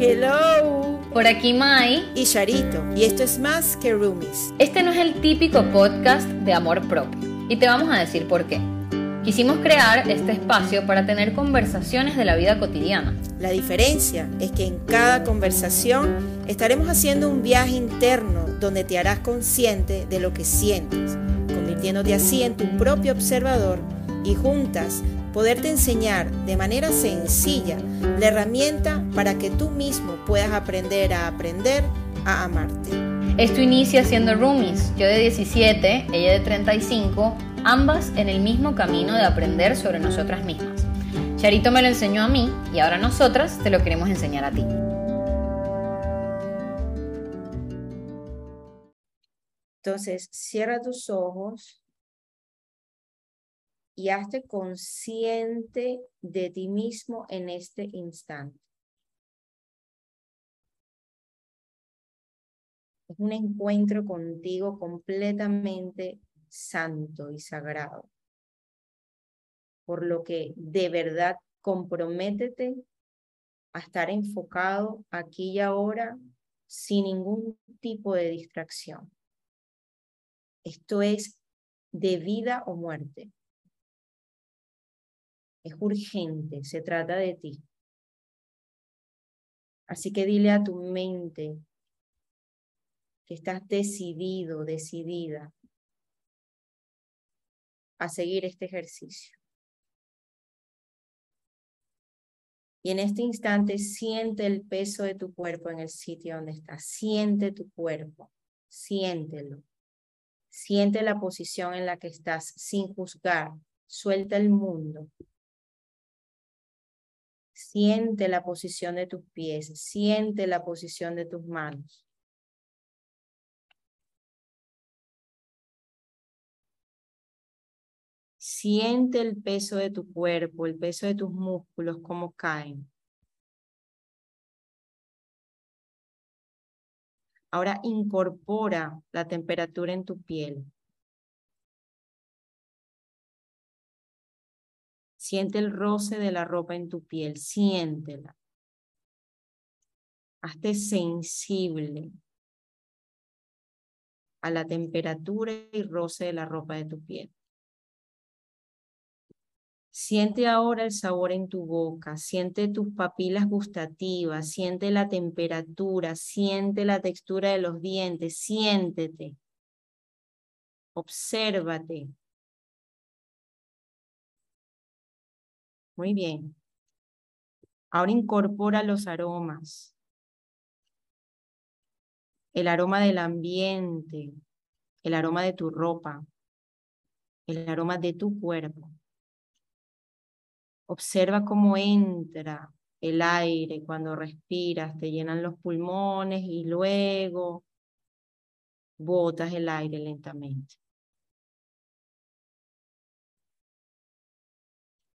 Hello. Por aquí Mai y Charito. Y esto es más que Roomies. Este no es el típico podcast de amor propio. Y te vamos a decir por qué. Quisimos crear este espacio para tener conversaciones de la vida cotidiana. La diferencia es que en cada conversación estaremos haciendo un viaje interno donde te harás consciente de lo que sientes, convirtiéndote así en tu propio observador y juntas poderte enseñar de manera sencilla la herramienta para que tú mismo puedas aprender a aprender a amarte. Esto inicia siendo roomies, yo de 17, ella de 35, ambas en el mismo camino de aprender sobre nosotras mismas. Charito me lo enseñó a mí y ahora nosotras te lo queremos enseñar a ti. Entonces, cierra tus ojos y hazte consciente de ti mismo en este instante. Es un encuentro contigo completamente santo y sagrado. Por lo que de verdad comprométete a estar enfocado aquí y ahora sin ningún tipo de distracción. Esto es de vida o muerte. Es urgente, se trata de ti. Así que dile a tu mente que estás decidido, decidida a seguir este ejercicio. Y en este instante siente el peso de tu cuerpo en el sitio donde estás. Siente tu cuerpo, siéntelo. Siente la posición en la que estás sin juzgar. Suelta el mundo. Siente la posición de tus pies, siente la posición de tus manos. Siente el peso de tu cuerpo, el peso de tus músculos, cómo caen. Ahora incorpora la temperatura en tu piel. Siente el roce de la ropa en tu piel, siéntela. Hazte sensible a la temperatura y roce de la ropa de tu piel. Siente ahora el sabor en tu boca, siente tus papilas gustativas, siente la temperatura, siente la textura de los dientes, siéntete, obsérvate. Muy bien. Ahora incorpora los aromas. El aroma del ambiente, el aroma de tu ropa, el aroma de tu cuerpo. Observa cómo entra el aire cuando respiras, te llenan los pulmones y luego botas el aire lentamente.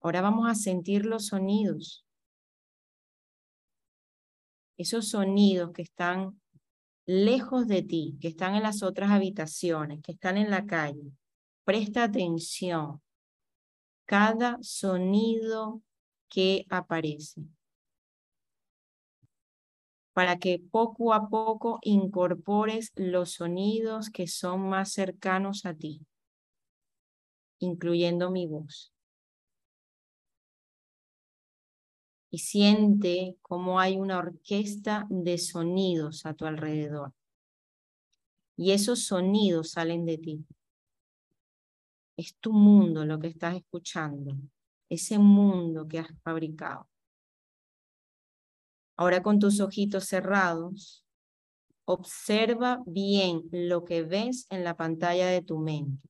Ahora vamos a sentir los sonidos. Esos sonidos que están lejos de ti, que están en las otras habitaciones, que están en la calle. Presta atención. Cada sonido que aparece. Para que poco a poco incorpores los sonidos que son más cercanos a ti, incluyendo mi voz. Y siente cómo hay una orquesta de sonidos a tu alrededor. Y esos sonidos salen de ti. Es tu mundo lo que estás escuchando, ese mundo que has fabricado. Ahora con tus ojitos cerrados, observa bien lo que ves en la pantalla de tu mente.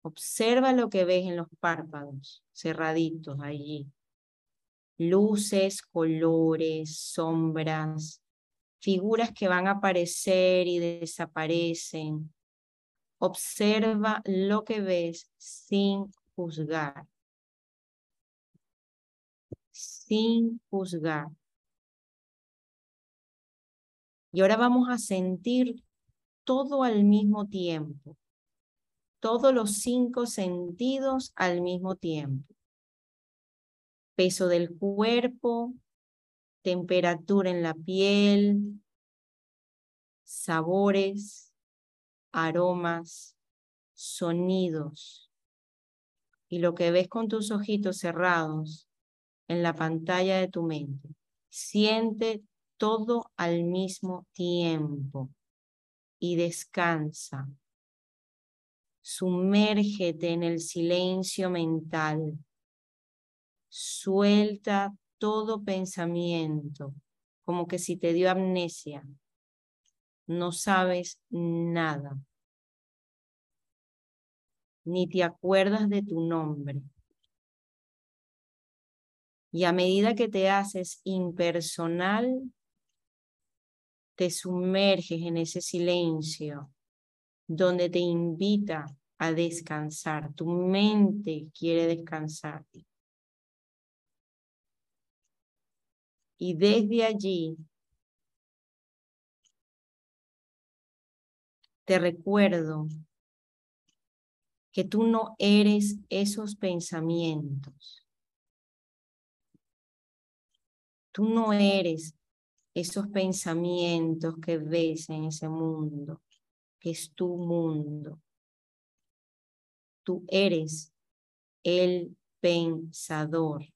Observa lo que ves en los párpados cerraditos allí luces, colores, sombras, figuras que van a aparecer y desaparecen. Observa lo que ves sin juzgar. Sin juzgar. Y ahora vamos a sentir todo al mismo tiempo. Todos los cinco sentidos al mismo tiempo peso del cuerpo, temperatura en la piel, sabores, aromas, sonidos. Y lo que ves con tus ojitos cerrados en la pantalla de tu mente, siente todo al mismo tiempo y descansa. Sumérgete en el silencio mental. Suelta todo pensamiento, como que si te dio amnesia. No sabes nada. Ni te acuerdas de tu nombre. Y a medida que te haces impersonal, te sumerges en ese silencio donde te invita a descansar. Tu mente quiere descansar. Y desde allí te recuerdo que tú no eres esos pensamientos. Tú no eres esos pensamientos que ves en ese mundo, que es tu mundo. Tú eres el pensador.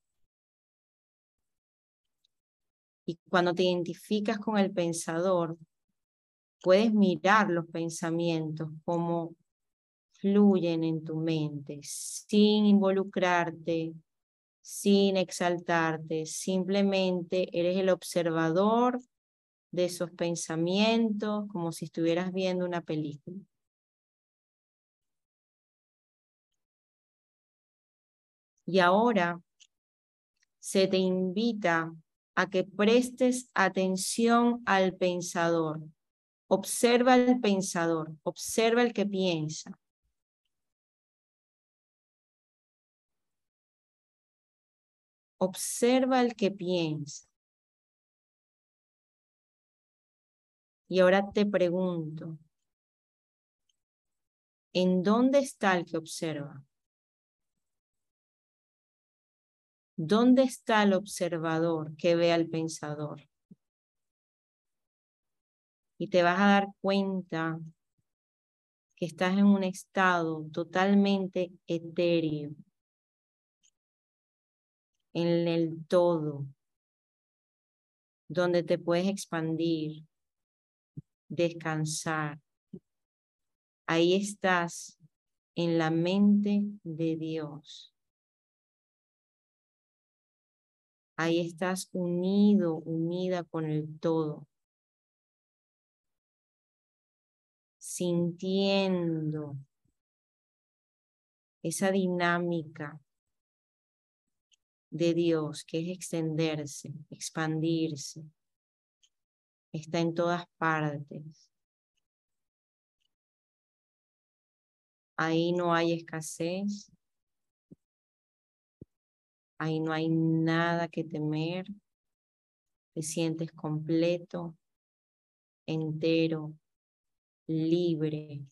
Y cuando te identificas con el pensador, puedes mirar los pensamientos como fluyen en tu mente sin involucrarte, sin exaltarte, simplemente eres el observador de esos pensamientos como si estuvieras viendo una película. Y ahora se te invita a que prestes atención al pensador. Observa al pensador, observa el que piensa. Observa el que piensa. Y ahora te pregunto, ¿en dónde está el que observa? ¿Dónde está el observador que ve al pensador? Y te vas a dar cuenta que estás en un estado totalmente etéreo, en el todo, donde te puedes expandir, descansar. Ahí estás en la mente de Dios. Ahí estás unido, unida con el todo. Sintiendo esa dinámica de Dios, que es extenderse, expandirse. Está en todas partes. Ahí no hay escasez. Ahí no hay nada que temer. Te sientes completo, entero, libre,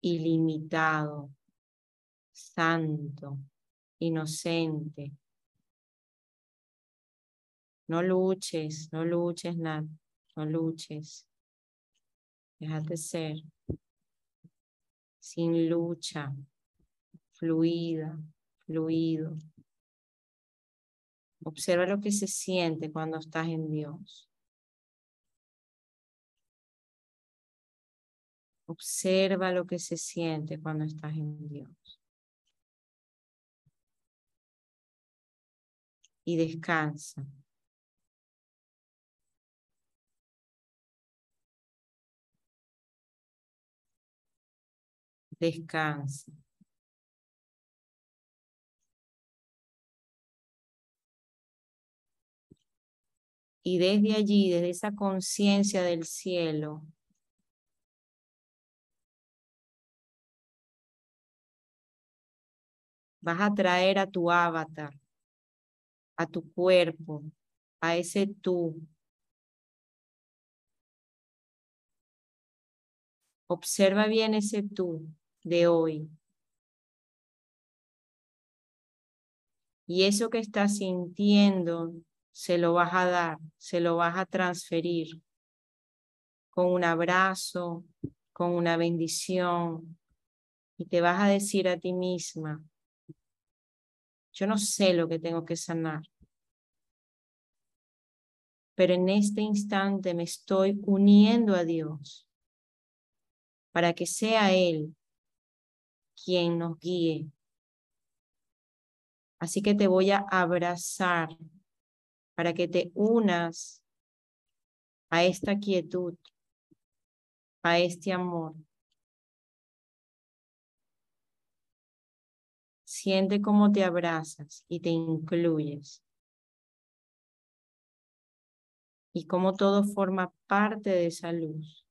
ilimitado, santo, inocente, no luches, no luches nada, no luches. Déjate ser. Sin lucha, fluida, fluido. Observa lo que se siente cuando estás en Dios. Observa lo que se siente cuando estás en Dios. Y descansa. descansa. Y desde allí, desde esa conciencia del cielo, vas a traer a tu avatar, a tu cuerpo, a ese tú Observa bien ese tú de hoy. Y eso que estás sintiendo se lo vas a dar, se lo vas a transferir con un abrazo, con una bendición, y te vas a decir a ti misma, yo no sé lo que tengo que sanar, pero en este instante me estoy uniendo a Dios para que sea Él quien nos guíe. Así que te voy a abrazar para que te unas a esta quietud, a este amor. Siente cómo te abrazas y te incluyes. Y cómo todo forma parte de esa luz.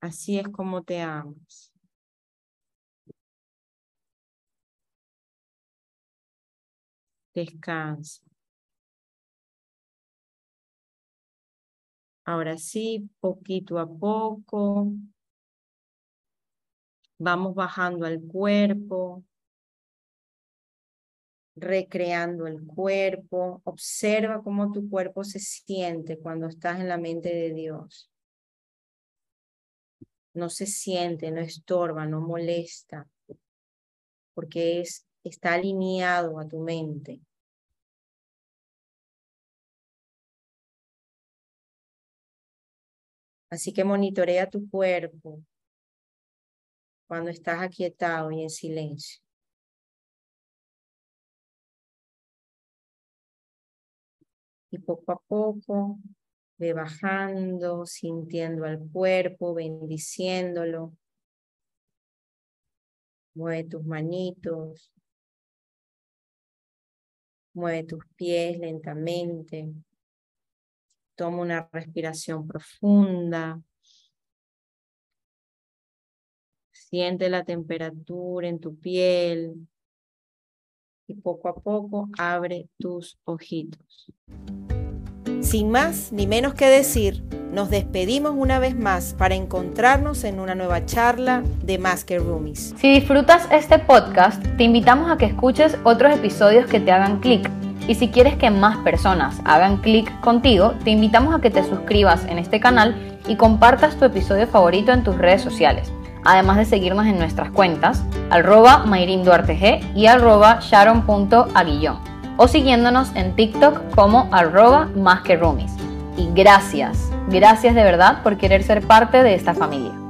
Así es como te amas. Descansa. Ahora sí, poquito a poco, vamos bajando al cuerpo, recreando el cuerpo. Observa cómo tu cuerpo se siente cuando estás en la mente de Dios no se siente, no estorba, no molesta, porque es, está alineado a tu mente. Así que monitorea tu cuerpo cuando estás aquietado y en silencio. Y poco a poco Ve bajando, sintiendo al cuerpo, bendiciéndolo. Mueve tus manitos. Mueve tus pies lentamente. Toma una respiración profunda. Siente la temperatura en tu piel. Y poco a poco abre tus ojitos. Sin más ni menos que decir, nos despedimos una vez más para encontrarnos en una nueva charla de Masker Roomies. Si disfrutas este podcast, te invitamos a que escuches otros episodios que te hagan clic. Y si quieres que más personas hagan clic contigo, te invitamos a que te suscribas en este canal y compartas tu episodio favorito en tus redes sociales. Además de seguirnos en nuestras cuentas, arroba y arroba sharon.aguillón o siguiéndonos en TikTok como arroba más que. Y gracias, gracias de verdad por querer ser parte de esta familia.